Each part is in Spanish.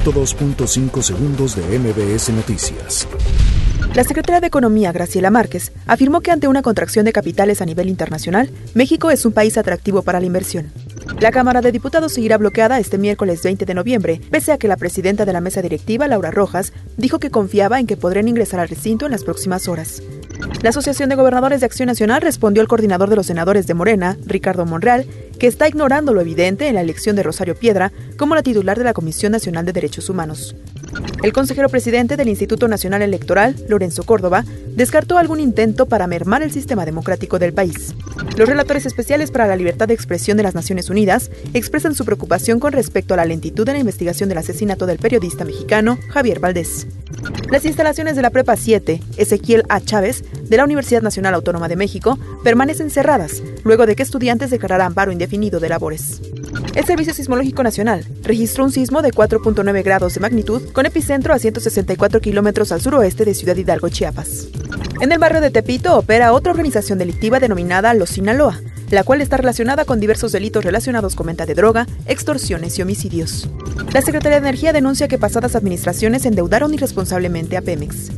102.5 segundos de MBS Noticias. La secretaria de Economía, Graciela Márquez, afirmó que ante una contracción de capitales a nivel internacional, México es un país atractivo para la inversión. La Cámara de Diputados seguirá bloqueada este miércoles 20 de noviembre, pese a que la presidenta de la mesa directiva, Laura Rojas, dijo que confiaba en que podrían ingresar al recinto en las próximas horas. La Asociación de Gobernadores de Acción Nacional respondió al coordinador de los senadores de Morena, Ricardo Monreal, que está ignorando lo evidente en la elección de Rosario Piedra como la titular de la Comisión Nacional de Derechos Humanos. El consejero presidente del Instituto Nacional Electoral, Lorenzo Córdoba, descartó algún intento para mermar el sistema democrático del país. Los relatores especiales para la libertad de expresión de las Naciones Unidas expresan su preocupación con respecto a la lentitud en la investigación del asesinato del periodista mexicano Javier Valdés. Las instalaciones de la Prepa 7, Ezequiel A. Chávez, de la Universidad Nacional Autónoma de México, permanecen cerradas, luego de que estudiantes declararan paro indefinido de labores. El Servicio Sismológico Nacional registró un sismo de 4.9 grados de magnitud con epicentro a 164 kilómetros al suroeste de Ciudad Hidalgo, Chiapas. En el barrio de Tepito opera otra organización delictiva denominada Los Sinaloa, la cual está relacionada con diversos delitos relacionados con venta de droga, extorsiones y homicidios. La Secretaría de Energía denuncia que pasadas administraciones endeudaron irresponsablemente a Pemex.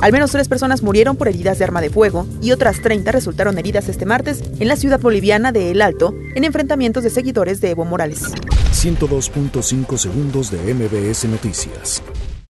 Al menos tres personas murieron por heridas de arma de fuego y otras 30 resultaron heridas este martes en la ciudad boliviana de El Alto en enfrentamientos de seguidores de Evo Morales. 102.5 segundos de MBS Noticias.